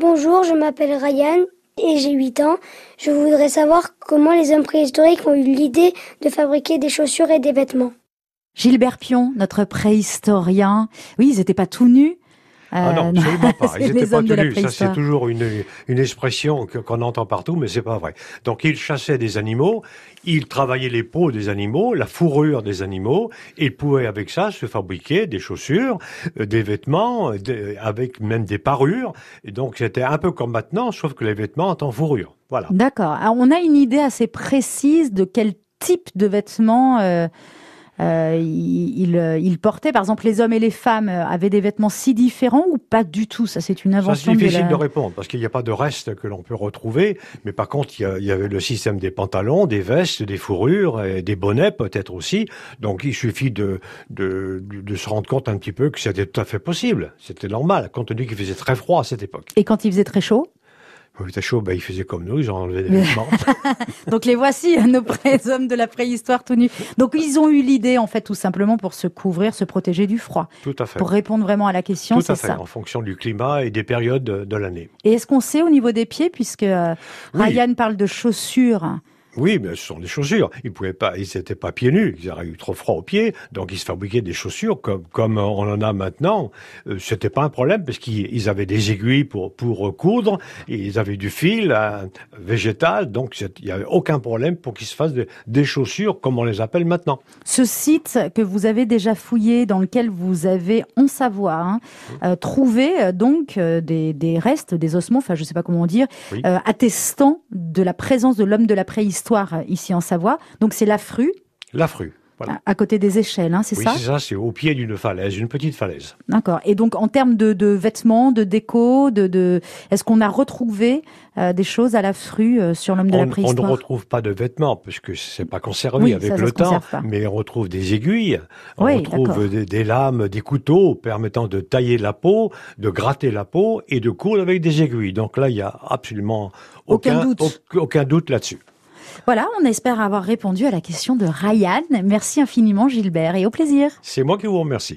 Bonjour, je m'appelle Ryan et j'ai 8 ans. Je voudrais savoir comment les hommes préhistoriques ont eu l'idée de fabriquer des chaussures et des vêtements. Gilbert Pion, notre préhistorien. Oui, ils n'étaient pas tout nus. Ah non, Euh, absolument pas. Ils n'étaient pas tenus. Ça, c'est préhistoire. toujours une, une expression que- qu'on entend partout, mais c'est pas vrai. Donc, ils chassaient des animaux, ils travaillaient les peaux des animaux, la fourrure des animaux, et ils pouvaient avec ça se fabriquer des chaussures, euh, des vêtements, euh, des- avec même des parures. Et donc, c'était un peu comme maintenant, sauf que les vêtements en fourrure. Voilà. D'accord. Alors, on a une idée assez précise de quel type de vêtements euh, euh, ils il, euh, ils portaient. Par exemple, les hommes et les femmes euh, avaient des vêtements si différents ou pas du tout? Ça, c'est une invention c'est de difficile la... de répondre parce qu'il n'y a pas de reste que l'on peut retrouver. Mais par contre, il y, a- il y avait le système des pantalons, des vestes, des fourrures, et des bonnets peut-être aussi. Donc, il suffit de, de, de se rendre compte un petit peu que c'était tout à fait possible. C'était normal, compte tenu qu'il faisait très froid à cette époque. Et quand il faisait très chaud? Quand il était chaud, ben, il faisait comme nous, ils ont enlevé des vêtements. Donc les voici, nos pré- hommes de la préhistoire tout nus. Donc ils ont eu l'idée, en fait, tout simplement pour se couvrir, se protéger du froid. tout à fait. Pour répondre vraiment à la question, Tout c'est à fait, ça. en fonction du climat et des périodes de, de l'année. Et est-ce qu'on sait au niveau des pieds, puisque euh, Oui. Ryan parle de chaussures Oui, mais ce sont des chaussures. Ils pouvaient pas, ils n'étaient pas pieds nus. Ils auraient eu trop froid aux pieds, donc ils se fabriquaient des chaussures comme comme on en a maintenant. Euh, C'était pas un problème parce qu'ils ils avaient des aiguilles pour pour coudre, et ils avaient du fil euh, végétal, donc il y avait aucun problème pour qu'ils se fassent des, des chaussures comme on les appelle maintenant. Ce site que vous avez déjà fouillé, dans lequel vous avez, en Savoie, hein, euh, trouvé euh, donc euh, des, des restes, des ossements, enfin je sais pas comment dire, Oui. attestant de la présence de l'homme de la préhistoire euh, ici en Savoie. Donc c'est l'Afru, L'Afru. Voilà. à, côté des échelles, hein, c'est Oui, ça c'est ça, c'est au pied d'une falaise, une petite falaise. D'accord. Et donc en termes de, de vêtements, de déco, de, de... est-ce qu'on a retrouvé euh, des choses à l'Afru euh, sur l'homme de On, la on ne préhistoire retrouve pas de vêtements puisque c'est pas conservé Oui, avec ça, ça le temps, mais on retrouve des aiguilles, on Oui, retrouve des, des lames, des couteaux permettant de tailler la peau, de gratter la peau et de coudre avec des aiguilles. Donc là, il y a absolument Aucun aucun, doute. aucun doute là-dessus. Voilà, on espère avoir répondu à la question de Ryan. Merci infiniment Gilbert et au plaisir. C'est moi qui vous remercie.